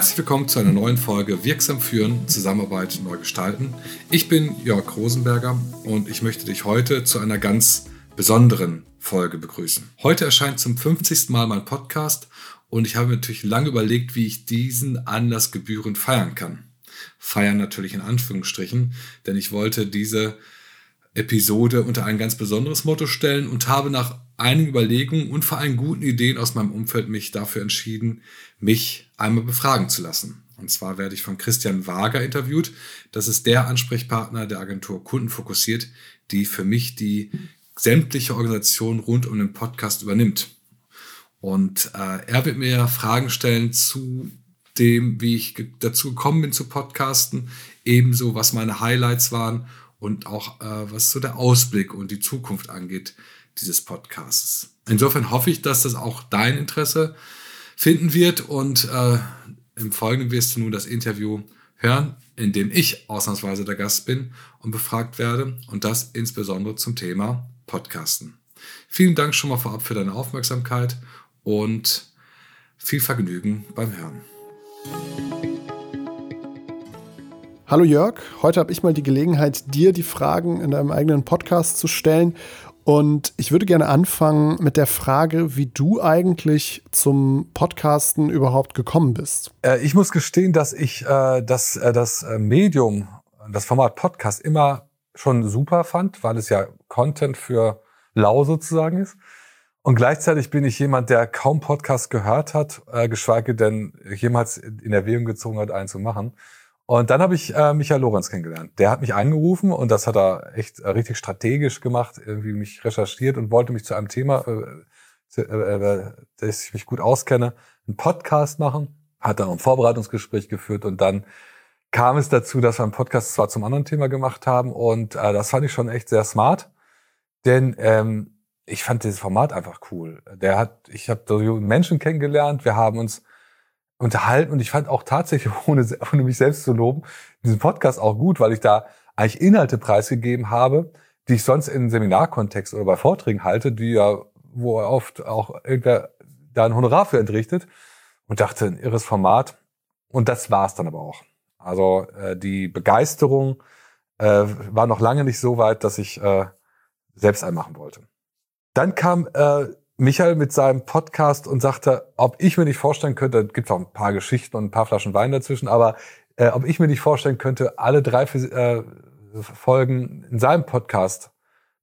Herzlich willkommen zu einer neuen Folge Wirksam führen, Zusammenarbeit neu gestalten. Ich bin Jörg Rosenberger und ich möchte dich heute zu einer ganz besonderen Folge begrüßen. Heute erscheint zum 50. Mal mein Podcast und ich habe mir natürlich lange überlegt, wie ich diesen Anlass gebührend feiern kann. Feiern natürlich in Anführungsstrichen, denn ich wollte diese Episode unter ein ganz besonderes Motto stellen und habe nach einigen Überlegungen und vor allem guten Ideen aus meinem Umfeld mich dafür entschieden, mich einmal befragen zu lassen. Und zwar werde ich von Christian Wager interviewt. Das ist der Ansprechpartner der Agentur Kundenfokussiert, die für mich die sämtliche Organisation rund um den Podcast übernimmt. Und äh, er wird mir Fragen stellen zu dem, wie ich dazu gekommen bin zu Podcasten, ebenso was meine Highlights waren und auch äh, was so der Ausblick und die Zukunft angeht dieses Podcasts. Insofern hoffe ich, dass das auch dein Interesse finden wird und äh, im Folgenden wirst du nun das Interview hören, in dem ich ausnahmsweise der Gast bin und befragt werde und das insbesondere zum Thema Podcasten. Vielen Dank schon mal vorab für deine Aufmerksamkeit und viel Vergnügen beim Hören. Hallo Jörg, heute habe ich mal die Gelegenheit, dir die Fragen in deinem eigenen Podcast zu stellen. Und ich würde gerne anfangen mit der Frage, wie du eigentlich zum Podcasten überhaupt gekommen bist. Äh, ich muss gestehen, dass ich äh, das, äh, das äh, Medium, das Format Podcast immer schon super fand, weil es ja Content für lau sozusagen ist. Und gleichzeitig bin ich jemand, der kaum Podcast gehört hat, äh, geschweige denn jemals in Erwägung gezogen hat, einen zu machen. Und dann habe ich äh, Michael Lorenz kennengelernt. Der hat mich angerufen und das hat er echt äh, richtig strategisch gemacht, irgendwie mich recherchiert und wollte mich zu einem Thema, äh, äh, äh, dass ich mich gut auskenne, einen Podcast machen. Hat dann ein Vorbereitungsgespräch geführt und dann kam es dazu, dass wir einen Podcast zwar zum anderen Thema gemacht haben und äh, das fand ich schon echt sehr smart, denn ähm, ich fand dieses Format einfach cool. Der hat, ich habe Menschen kennengelernt, wir haben uns unterhalten und ich fand auch tatsächlich, ohne, ohne mich selbst zu loben, diesen Podcast auch gut, weil ich da eigentlich Inhalte preisgegeben habe, die ich sonst in Seminarkontext oder bei Vorträgen halte, die ja, wo oft auch irgendwer da ein Honorar für entrichtet und dachte, ein irres Format. Und das war es dann aber auch. Also äh, die Begeisterung äh, war noch lange nicht so weit, dass ich äh, selbst einen machen wollte. Dann kam äh, Michael mit seinem Podcast und sagte, ob ich mir nicht vorstellen könnte, gibt auch ein paar Geschichten und ein paar Flaschen Wein dazwischen, aber äh, ob ich mir nicht vorstellen könnte, alle drei äh, Folgen in seinem Podcast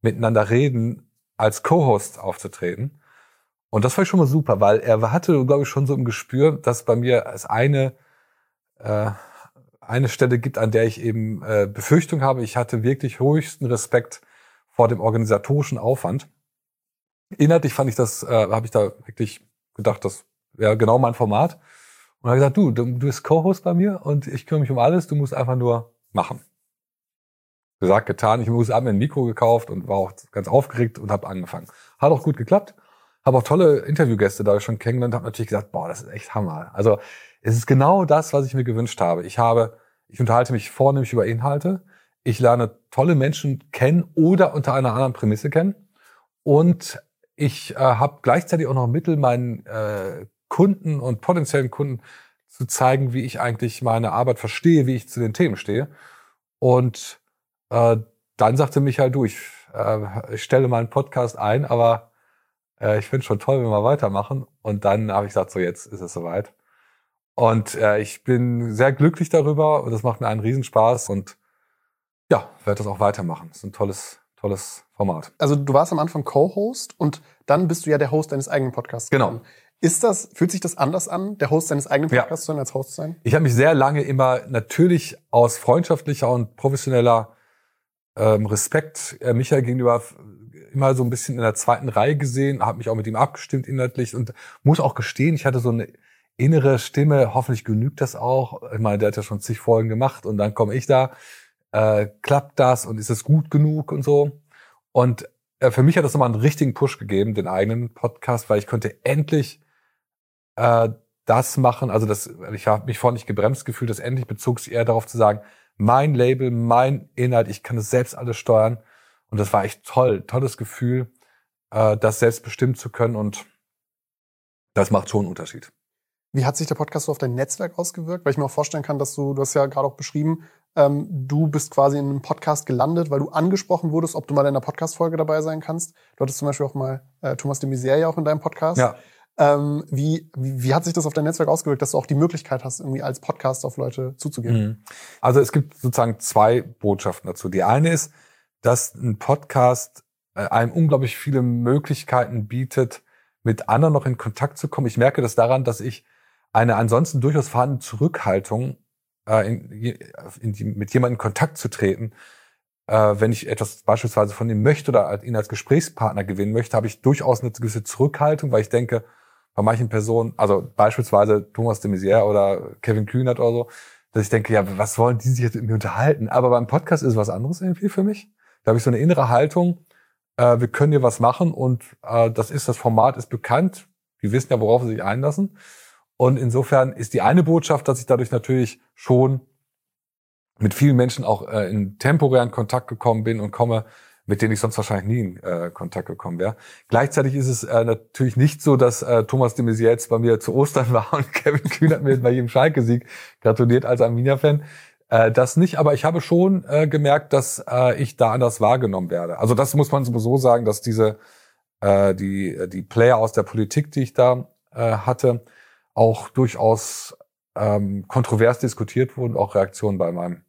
miteinander reden, als Co-Host aufzutreten. Und das war schon mal super, weil er hatte, glaube ich, schon so ein Gespür, dass bei mir es eine, äh, eine Stelle gibt, an der ich eben äh, Befürchtung habe. Ich hatte wirklich höchsten Respekt vor dem organisatorischen Aufwand. Inhaltlich fand ich das, äh, habe ich da wirklich gedacht, das wäre genau mein Format. Und habe gesagt, du, du, du bist Co-Host bei mir und ich kümmere mich um alles, du musst einfach nur machen. Gesagt, getan, ich muss abends ein Mikro gekauft und war auch ganz aufgeregt und habe angefangen. Hat auch gut geklappt. Habe auch tolle Interviewgäste da schon kennengelernt, habe natürlich gesagt, boah, das ist echt Hammer. Also es ist genau das, was ich mir gewünscht habe. Ich habe, ich unterhalte mich vornehmlich über Inhalte. Ich lerne tolle Menschen kennen oder unter einer anderen Prämisse kennen. Und ich äh, habe gleichzeitig auch noch Mittel, meinen äh, Kunden und potenziellen Kunden zu zeigen, wie ich eigentlich meine Arbeit verstehe, wie ich zu den Themen stehe. Und äh, dann sagte Michael, du, ich, äh, ich stelle meinen Podcast ein, aber äh, ich finde schon toll, wenn wir weitermachen. Und dann habe ich gesagt, so jetzt ist es soweit. Und äh, ich bin sehr glücklich darüber und das macht mir einen Riesenspaß und ja, werde das auch weitermachen. Das ist ein tolles, tolles Format. Also du warst am Anfang Co-Host und dann bist du ja der Host deines eigenen Podcasts. Genau. Ist das, fühlt sich das anders an, der Host deines eigenen Podcasts zu sein, als Host zu sein? Ich habe mich sehr lange immer natürlich aus freundschaftlicher und professioneller ähm, Respekt äh, Michael gegenüber immer so ein bisschen in der zweiten Reihe gesehen, habe mich auch mit ihm abgestimmt inhaltlich und muss auch gestehen, ich hatte so eine innere Stimme, hoffentlich genügt das auch. Ich meine, der hat ja schon zig Folgen gemacht und dann komme ich da äh, klappt das und ist es gut genug und so. Und äh, für mich hat das nochmal einen richtigen Push gegeben, den eigenen Podcast, weil ich konnte endlich äh, das machen. Also das, ich habe mich vorhin nicht gebremst gefühlt, das endlich bezog sich eher darauf zu sagen, mein Label, mein Inhalt, ich kann es selbst alles steuern. Und das war echt toll, tolles Gefühl, äh, das selbst bestimmen zu können und das macht schon einen Unterschied. Wie hat sich der Podcast so auf dein Netzwerk ausgewirkt? Weil ich mir auch vorstellen kann, dass du, du hast ja gerade auch beschrieben, ähm, du bist quasi in einem Podcast gelandet, weil du angesprochen wurdest, ob du mal in einer Podcast-Folge dabei sein kannst. Du hattest zum Beispiel auch mal äh, Thomas de Maizière auch in deinem Podcast. Ja. Ähm, wie, wie, wie hat sich das auf dein Netzwerk ausgewirkt, dass du auch die Möglichkeit hast, irgendwie als Podcast auf Leute zuzugehen? Mhm. Also es gibt sozusagen zwei Botschaften dazu. Die eine ist, dass ein Podcast äh, einem unglaublich viele Möglichkeiten bietet, mit anderen noch in Kontakt zu kommen. Ich merke das daran, dass ich eine ansonsten durchaus vorhandene Zurückhaltung, äh, in, in die, mit jemandem in Kontakt zu treten, äh, wenn ich etwas beispielsweise von ihm möchte oder ihn als Gesprächspartner gewinnen möchte, habe ich durchaus eine gewisse Zurückhaltung, weil ich denke, bei manchen Personen, also beispielsweise Thomas de Maizière oder Kevin Kühnert oder so, dass ich denke, ja, was wollen die sich jetzt mit mir unterhalten? Aber beim Podcast ist was anderes irgendwie für mich. Da habe ich so eine innere Haltung, äh, wir können hier was machen und äh, das ist, das Format ist bekannt. Die wissen ja, worauf sie sich einlassen. Und insofern ist die eine Botschaft, dass ich dadurch natürlich schon mit vielen Menschen auch äh, in temporären Kontakt gekommen bin und komme, mit denen ich sonst wahrscheinlich nie in äh, Kontakt gekommen wäre. Gleichzeitig ist es äh, natürlich nicht so, dass äh, Thomas de Maizière jetzt bei mir zu Ostern war und Kevin Kühn hat mir bei jedem Schalke-Sieg gratuliert als Arminia-Fan. Äh, das nicht, aber ich habe schon äh, gemerkt, dass äh, ich da anders wahrgenommen werde. Also das muss man sowieso sagen, dass diese äh, die die Player aus der Politik, die ich da äh, hatte, auch durchaus ähm, kontrovers diskutiert wurden, auch Reaktionen bei meinem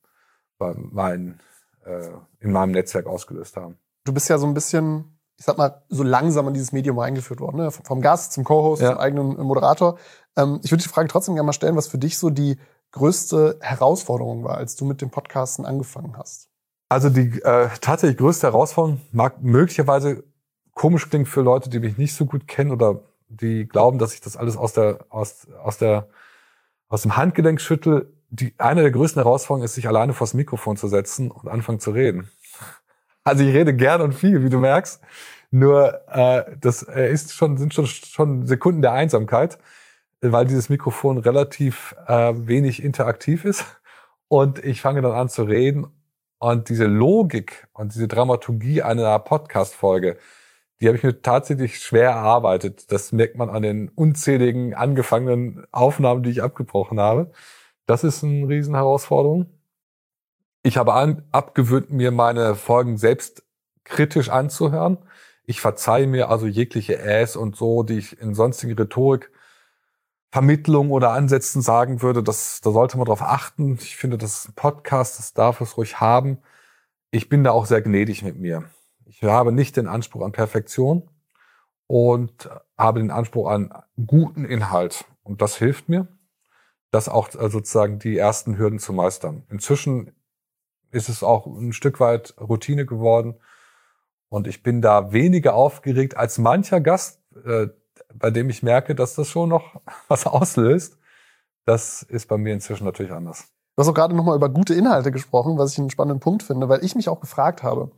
bei meinen äh, in meinem Netzwerk ausgelöst haben. Du bist ja so ein bisschen, ich sag mal, so langsam in dieses Medium eingeführt worden, ne? vom Gast zum Co-Host, ja. zum eigenen Moderator. Ähm, ich würde die Frage trotzdem gerne mal stellen, was für dich so die größte Herausforderung war, als du mit dem Podcasten angefangen hast. Also die äh, tatsächlich größte Herausforderung mag möglicherweise komisch klingen für Leute, die mich nicht so gut kennen oder die glauben, dass ich das alles aus der aus aus der aus dem Handgelenk schüttel die, eine der größten Herausforderungen ist, sich alleine vors Mikrofon zu setzen und anfangen zu reden. Also ich rede gern und viel, wie du merkst. Nur äh, das äh, ist schon, sind schon, schon Sekunden der Einsamkeit, weil dieses Mikrofon relativ äh, wenig interaktiv ist. Und ich fange dann an zu reden. Und diese Logik und diese Dramaturgie einer Podcast-Folge, die habe ich mir tatsächlich schwer erarbeitet. Das merkt man an den unzähligen angefangenen Aufnahmen, die ich abgebrochen habe. Das ist eine Riesenherausforderung. Ich habe an, abgewöhnt, mir meine Folgen selbst kritisch anzuhören. Ich verzeihe mir also jegliche Äs und so, die ich in sonstigen Rhetorik, Vermittlung oder Ansätzen sagen würde. Das, da sollte man darauf achten. Ich finde, das ist ein Podcast, das darf es ruhig haben. Ich bin da auch sehr gnädig mit mir. Ich habe nicht den Anspruch an Perfektion und habe den Anspruch an guten Inhalt. Und das hilft mir das auch äh, sozusagen die ersten Hürden zu meistern. Inzwischen ist es auch ein Stück weit Routine geworden und ich bin da weniger aufgeregt als mancher Gast, äh, bei dem ich merke, dass das schon noch was auslöst. Das ist bei mir inzwischen natürlich anders. Du hast auch gerade nochmal über gute Inhalte gesprochen, was ich einen spannenden Punkt finde, weil ich mich auch gefragt habe.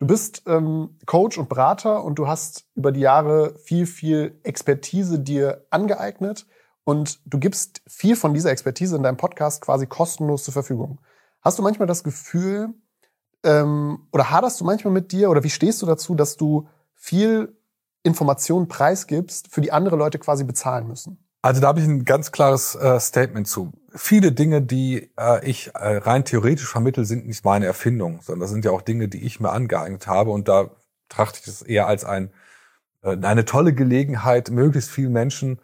Du bist ähm, Coach und Berater und du hast über die Jahre viel, viel Expertise dir angeeignet und du gibst viel von dieser Expertise in deinem Podcast quasi kostenlos zur Verfügung. Hast du manchmal das Gefühl, ähm, oder haderst du manchmal mit dir, oder wie stehst du dazu, dass du viel Informationen preisgibst, für die andere Leute quasi bezahlen müssen? Also da habe ich ein ganz klares äh, Statement zu. Viele Dinge, die äh, ich äh, rein theoretisch vermittel, sind nicht meine Erfindung, sondern das sind ja auch Dinge, die ich mir angeeignet habe. Und da trachte ich das eher als ein, eine tolle Gelegenheit, möglichst vielen Menschen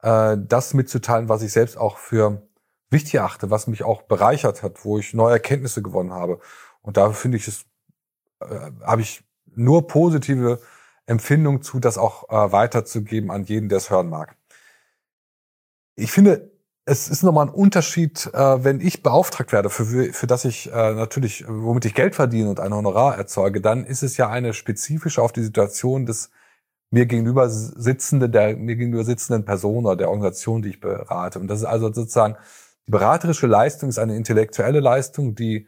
das mitzuteilen, was ich selbst auch für wichtig achte, was mich auch bereichert hat, wo ich neue Erkenntnisse gewonnen habe. Und da finde ich es, habe ich nur positive Empfindungen zu, das auch weiterzugeben an jeden, der es hören mag. Ich finde, es ist nochmal ein Unterschied, äh, wenn ich beauftragt werde, für, für das ich äh, natürlich, womit ich Geld verdiene und ein Honorar erzeuge, dann ist es ja eine spezifische auf die Situation des mir gegenüber sitzende, der mir gegenüber sitzenden Person oder der Organisation, die ich berate. Und das ist also sozusagen die beraterische Leistung ist eine intellektuelle Leistung, die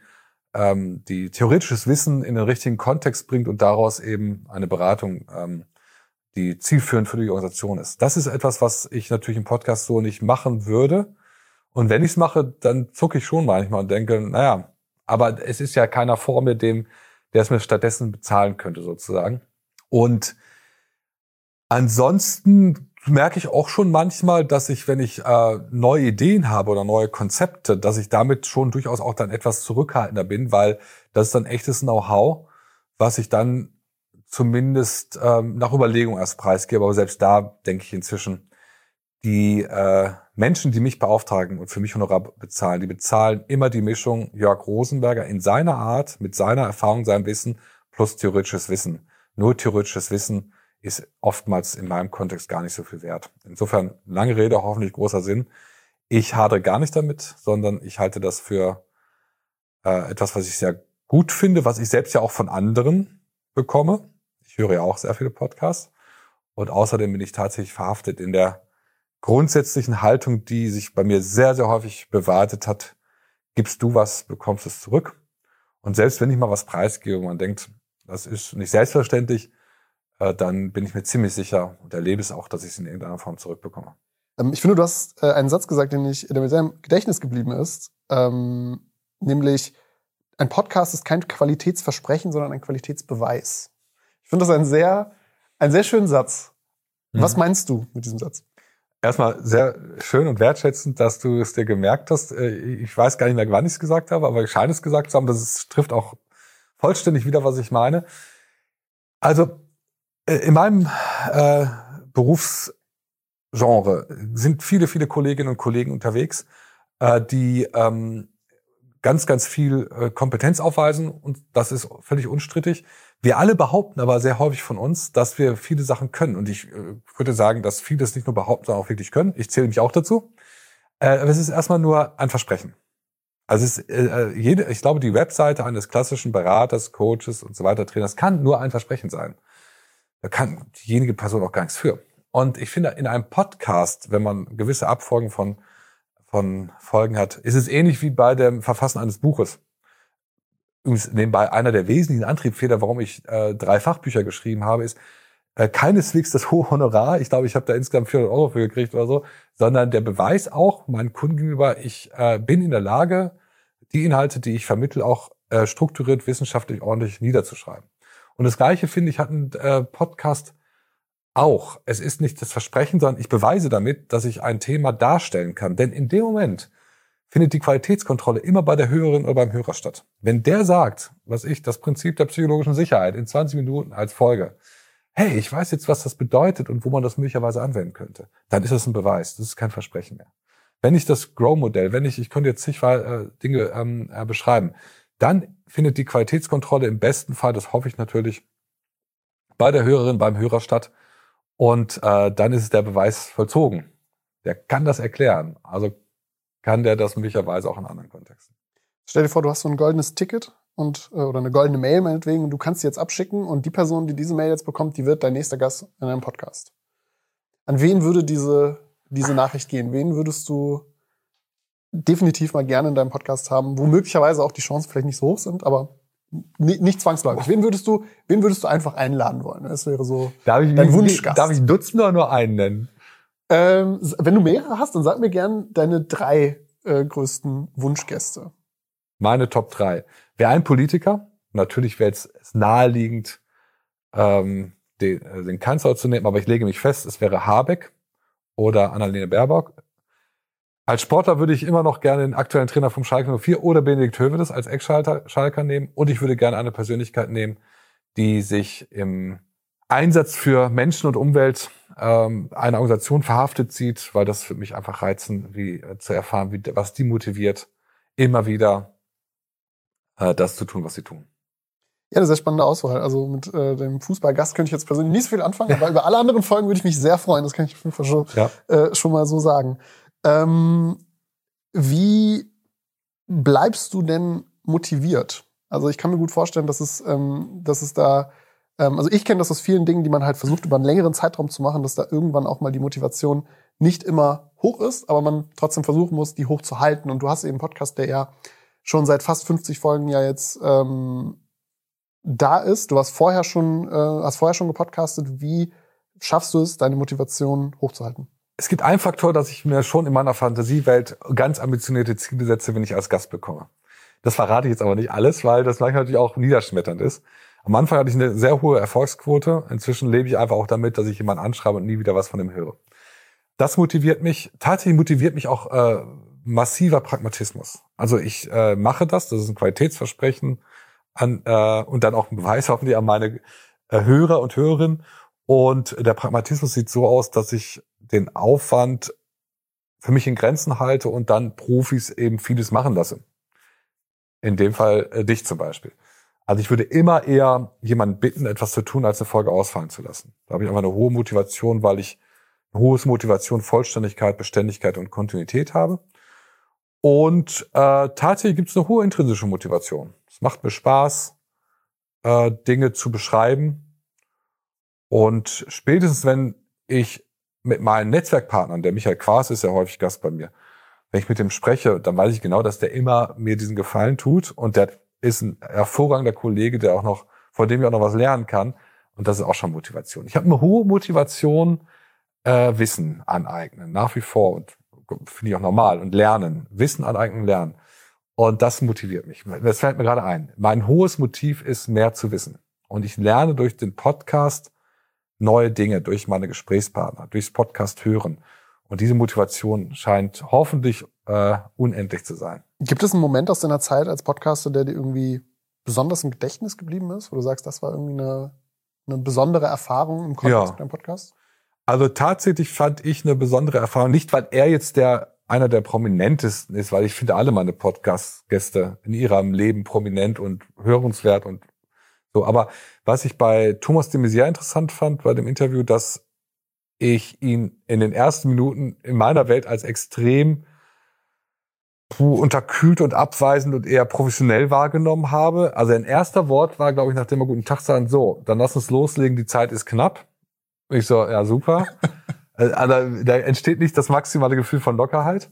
ähm, die theoretisches Wissen in den richtigen Kontext bringt und daraus eben eine Beratung, ähm, die zielführend für die Organisation ist. Das ist etwas, was ich natürlich im Podcast so nicht machen würde. Und wenn ich es mache, dann zucke ich schon manchmal und denke, naja, aber es ist ja keiner vor mir, dem, der es mir stattdessen bezahlen könnte, sozusagen. Und Ansonsten merke ich auch schon manchmal, dass ich, wenn ich äh, neue Ideen habe oder neue Konzepte, dass ich damit schon durchaus auch dann etwas zurückhaltender bin, weil das ist dann echtes Know-how, was ich dann zumindest ähm, nach Überlegung erst preisgebe. Aber selbst da denke ich inzwischen, die äh, Menschen, die mich beauftragen und für mich Honorar bezahlen, die bezahlen immer die Mischung Jörg Rosenberger in seiner Art, mit seiner Erfahrung, seinem Wissen plus theoretisches Wissen. Nur theoretisches Wissen ist oftmals in meinem Kontext gar nicht so viel wert. Insofern lange Rede, hoffentlich großer Sinn. Ich hadere gar nicht damit, sondern ich halte das für äh, etwas, was ich sehr gut finde, was ich selbst ja auch von anderen bekomme. Ich höre ja auch sehr viele Podcasts. Und außerdem bin ich tatsächlich verhaftet in der grundsätzlichen Haltung, die sich bei mir sehr, sehr häufig bewahrheitet hat. Gibst du was, bekommst es zurück. Und selbst wenn ich mal was preisgebe, man denkt, das ist nicht selbstverständlich, äh, dann bin ich mir ziemlich sicher und erlebe es auch, dass ich es in irgendeiner Form zurückbekomme. Ähm, ich finde, du hast äh, einen Satz gesagt, den ich, der mir sehr im Gedächtnis geblieben ist, ähm, nämlich ein Podcast ist kein Qualitätsversprechen, sondern ein Qualitätsbeweis. Ich finde das ein sehr, ein sehr schönen Satz. Mhm. Was meinst du mit diesem Satz? Erstmal sehr schön und wertschätzend, dass du es dir gemerkt hast. Äh, ich weiß gar nicht mehr, wann ich es gesagt habe, aber ich scheine es gesagt zu haben. Das trifft auch vollständig wieder, was ich meine. Also äh, in meinem äh, Berufsgenre sind viele, viele Kolleginnen und Kollegen unterwegs, äh, die ähm, ganz, ganz viel äh, Kompetenz aufweisen und das ist völlig unstrittig. Wir alle behaupten aber sehr häufig von uns, dass wir viele Sachen können und ich äh, würde sagen, dass viele es nicht nur behaupten, sondern auch wirklich können. Ich zähle mich auch dazu. Äh, aber es ist erstmal nur ein Versprechen. Also es ist, äh, jede, ich glaube, die Webseite eines klassischen Beraters, Coaches und so weiter, Trainers kann nur ein Versprechen sein. Da kann diejenige Person auch gar nichts für. Und ich finde, in einem Podcast, wenn man gewisse Abfolgen von, von Folgen hat, ist es ähnlich wie bei dem Verfassen eines Buches. Übrigens nebenbei einer der wesentlichen Antriebsfehler, warum ich äh, drei Fachbücher geschrieben habe, ist äh, keineswegs das hohe Honorar. Ich glaube, ich habe da insgesamt 400 Euro für gekriegt oder so, sondern der Beweis auch meinen Kunden gegenüber, ich äh, bin in der Lage, die Inhalte, die ich vermittle, auch äh, strukturiert, wissenschaftlich ordentlich niederzuschreiben. Und das Gleiche, finde ich, hat ein äh, Podcast auch. Es ist nicht das Versprechen, sondern ich beweise damit, dass ich ein Thema darstellen kann. Denn in dem Moment findet die Qualitätskontrolle immer bei der Hörerin oder beim Hörer statt. Wenn der sagt, was ich, das Prinzip der psychologischen Sicherheit in 20 Minuten als Folge, hey, ich weiß jetzt, was das bedeutet und wo man das möglicherweise anwenden könnte, dann ist das ein Beweis. Das ist kein Versprechen mehr. Wenn ich das Grow-Modell, wenn ich, ich könnte jetzt zig äh, Dinge ähm, äh, beschreiben, dann findet die Qualitätskontrolle im besten Fall, das hoffe ich natürlich, bei der Hörerin, beim Hörer statt. Und äh, dann ist der Beweis vollzogen. Der kann das erklären. Also kann der das möglicherweise auch in anderen Kontexten. Stell dir vor, du hast so ein goldenes Ticket und äh, oder eine goldene Mail meinetwegen und du kannst sie jetzt abschicken und die Person, die diese Mail jetzt bekommt, die wird dein nächster Gast in einem Podcast. An wen würde diese, diese Nachricht gehen? Wen würdest du definitiv mal gerne in deinem Podcast haben, wo möglicherweise auch die Chancen vielleicht nicht so hoch sind, aber nicht zwangsläufig. Wen würdest du, wen würdest du einfach einladen wollen? Das wäre so darf ich, dein Wunschgast. Darf ich Dutzend oder nur einen nennen? Ähm, wenn du mehrere hast, dann sag mir gern deine drei äh, größten Wunschgäste. Meine Top drei. Wäre ein Politiker. Natürlich wäre es naheliegend, ähm, den, äh, den Kanzler zu nehmen, aber ich lege mich fest, es wäre Habeck oder Annalena Baerbock. Als Sportler würde ich immer noch gerne den aktuellen Trainer vom Schalke 04 oder Benedikt Hövedes als Ex-Schalker nehmen. Und ich würde gerne eine Persönlichkeit nehmen, die sich im Einsatz für Menschen und Umwelt ähm, eine Organisation verhaftet sieht, weil das für mich einfach reizen, wie äh, zu erfahren, wie, was die motiviert, immer wieder äh, das zu tun, was sie tun. Ja, eine sehr spannende Auswahl. Also mit äh, dem Fußballgast könnte ich jetzt persönlich nicht so viel anfangen, aber über alle anderen Folgen würde ich mich sehr freuen. Das kann ich auf jeden Fall schon, ja. äh, schon mal so sagen. Ähm, wie bleibst du denn motiviert? Also ich kann mir gut vorstellen, dass es, ähm, dass es da, also ich kenne das aus vielen Dingen, die man halt versucht über einen längeren Zeitraum zu machen, dass da irgendwann auch mal die Motivation nicht immer hoch ist, aber man trotzdem versuchen muss, die hoch zu halten. Und du hast eben einen Podcast, der ja schon seit fast 50 Folgen ja jetzt ähm, da ist. Du hast vorher schon, äh, hast vorher schon gepodcastet. Wie schaffst du es, deine Motivation hochzuhalten? Es gibt einen Faktor, dass ich mir schon in meiner Fantasiewelt ganz ambitionierte Ziele setze, wenn ich als Gast bekomme. Das verrate ich jetzt aber nicht alles, weil das manchmal natürlich auch niederschmetternd ist. Am Anfang hatte ich eine sehr hohe Erfolgsquote. Inzwischen lebe ich einfach auch damit, dass ich jemanden anschreibe und nie wieder was von ihm höre. Das motiviert mich. Tatsächlich motiviert mich auch äh, massiver Pragmatismus. Also ich äh, mache das, das ist ein Qualitätsversprechen an, äh, und dann auch ein Beweis hoffentlich an meine äh, Hörer und Hörerinnen. Und der Pragmatismus sieht so aus, dass ich den Aufwand für mich in Grenzen halte und dann Profis eben vieles machen lasse. In dem Fall äh, dich zum Beispiel. Also ich würde immer eher jemanden bitten, etwas zu tun, als eine Folge ausfallen zu lassen. Da habe ich einfach eine hohe Motivation, weil ich eine hohe Motivation, Vollständigkeit, Beständigkeit und Kontinuität habe. Und äh, tatsächlich gibt es eine hohe intrinsische Motivation. Es macht mir Spaß, äh, Dinge zu beschreiben. Und spätestens, wenn ich mit meinen Netzwerkpartnern, der Michael Quas ist ja häufig Gast bei mir, wenn ich mit dem spreche, dann weiß ich genau, dass der immer mir diesen Gefallen tut und der ist ein hervorragender Kollege, der auch noch, vor dem ich auch noch was lernen kann. Und das ist auch schon Motivation. Ich habe eine hohe Motivation, äh, Wissen aneignen, nach wie vor und finde ich auch normal und lernen, Wissen aneignen, lernen. Und das motiviert mich. Das fällt mir gerade ein. Mein hohes Motiv ist, mehr zu wissen. Und ich lerne durch den Podcast neue Dinge, durch meine Gesprächspartner, durchs Podcast hören. Und diese Motivation scheint hoffentlich äh, unendlich zu sein. Gibt es einen Moment aus deiner Zeit als Podcaster, der dir irgendwie besonders im Gedächtnis geblieben ist, wo du sagst, das war irgendwie eine, eine besondere Erfahrung im Kontext ja. mit deinem Podcast? Also tatsächlich fand ich eine besondere Erfahrung, nicht weil er jetzt der einer der prominentesten ist, weil ich finde alle meine Podcast-Gäste in ihrem Leben prominent und hörenswert und so. Aber was ich bei Thomas de Maizière interessant fand bei dem Interview, dass ich ihn in den ersten Minuten in meiner Welt als extrem unterkühlt und abweisend und eher professionell wahrgenommen habe. Also ein erster Wort war, glaube ich, nachdem wir guten Tag sagen, so, dann lass uns loslegen, die Zeit ist knapp. Ich so, ja, super. also, da entsteht nicht das maximale Gefühl von Lockerheit.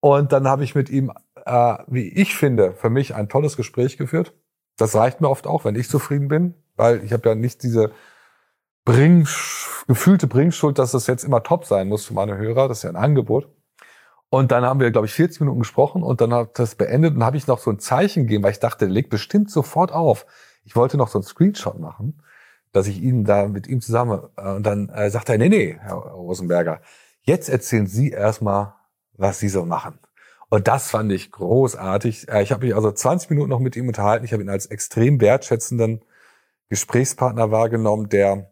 Und dann habe ich mit ihm, äh, wie ich finde, für mich ein tolles Gespräch geführt. Das reicht mir oft auch, wenn ich zufrieden bin, weil ich habe ja nicht diese Bring, gefühlte Bringschuld, dass das jetzt immer top sein muss für meine Hörer. Das ist ja ein Angebot. Und dann haben wir, glaube ich, 40 Minuten gesprochen und dann hat das beendet und habe ich noch so ein Zeichen gegeben, weil ich dachte, leg bestimmt sofort auf. Ich wollte noch so einen Screenshot machen, dass ich ihn da mit ihm zusammen äh, und dann äh, sagt er, nee, nee, Herr Rosenberger, jetzt erzählen Sie erstmal, was Sie so machen. Und das fand ich großartig. Äh, ich habe mich also 20 Minuten noch mit ihm unterhalten. Ich habe ihn als extrem wertschätzenden Gesprächspartner wahrgenommen, der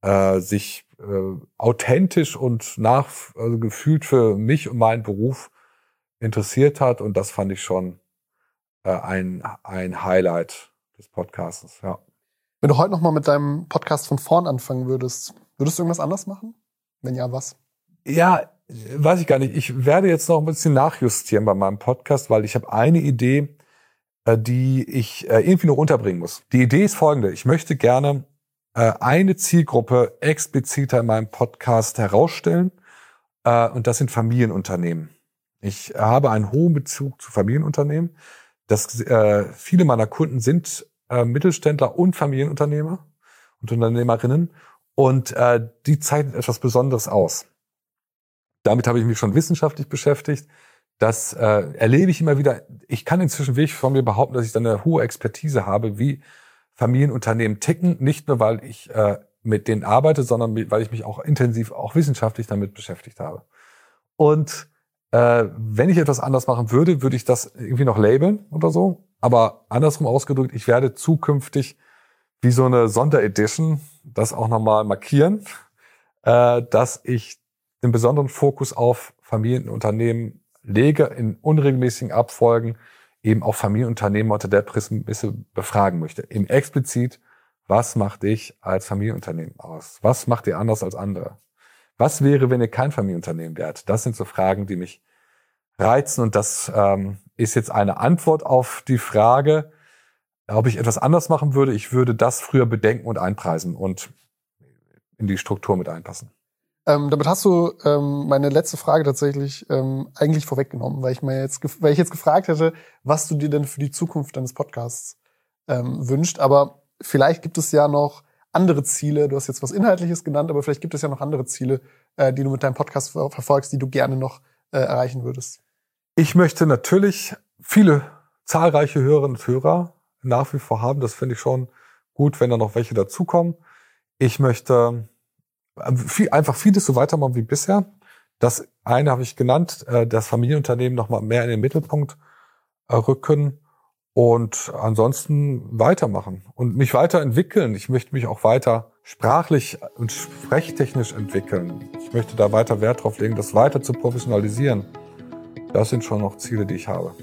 äh, sich äh, authentisch und nach also gefühlt für mich und meinen Beruf interessiert hat. Und das fand ich schon äh, ein, ein Highlight des Podcasts. Ja. Wenn du heute nochmal mit deinem Podcast von vorn anfangen würdest, würdest du irgendwas anders machen? Wenn ja, was? Ja, weiß ich gar nicht. Ich werde jetzt noch ein bisschen nachjustieren bei meinem Podcast, weil ich habe eine Idee, äh, die ich äh, irgendwie noch unterbringen muss. Die Idee ist folgende. Ich möchte gerne äh, eine Zielgruppe expliziter in meinem Podcast herausstellen. Äh, und das sind Familienunternehmen. Ich habe einen hohen Bezug zu Familienunternehmen. Das, äh, viele meiner Kunden sind Mittelständler und Familienunternehmer und Unternehmerinnen. Und die zeichnen etwas Besonderes aus. Damit habe ich mich schon wissenschaftlich beschäftigt. Das äh, erlebe ich immer wieder. Ich kann inzwischen wirklich von mir behaupten, dass ich da eine hohe Expertise habe, wie Familienunternehmen ticken, nicht nur weil ich äh, mit denen arbeite, sondern weil ich mich auch intensiv, auch wissenschaftlich damit beschäftigt habe. Und äh, wenn ich etwas anders machen würde, würde ich das irgendwie noch labeln oder so. Aber andersrum ausgedrückt, ich werde zukünftig wie so eine Sonderedition das auch nochmal markieren, äh, dass ich den besonderen Fokus auf Familienunternehmen lege in unregelmäßigen Abfolgen, eben auch Familienunternehmen unter der Prämisse befragen möchte. Eben explizit, was macht dich als Familienunternehmen aus? Was macht ihr anders als andere? Was wäre, wenn ihr kein Familienunternehmen wärt? Das sind so Fragen, die mich reizen und das ähm, ist jetzt eine Antwort auf die Frage, ob ich etwas anders machen würde. Ich würde das früher bedenken und einpreisen und in die Struktur mit einpassen. Ähm, damit hast du ähm, meine letzte Frage tatsächlich ähm, eigentlich vorweggenommen, weil ich mir jetzt, weil ich jetzt gefragt hätte, was du dir denn für die Zukunft deines Podcasts ähm, wünscht. Aber vielleicht gibt es ja noch andere Ziele. Du hast jetzt was Inhaltliches genannt, aber vielleicht gibt es ja noch andere Ziele, äh, die du mit deinem Podcast ver verfolgst, die du gerne noch äh, erreichen würdest. Ich möchte natürlich viele zahlreiche Hörerinnen und Hörer nach wie vor haben. Das finde ich schon gut, wenn da noch welche dazukommen. Ich möchte viel, einfach vieles so weitermachen wie bisher. Das eine habe ich genannt, äh, das Familienunternehmen nochmal mehr in den Mittelpunkt äh, rücken und ansonsten weitermachen und mich weiterentwickeln. Ich möchte mich auch weiter sprachlich und sprechtechnisch entwickeln. Ich möchte da weiter Wert drauf legen, das weiter zu professionalisieren. Das sind schon noch Ziele, die ich habe.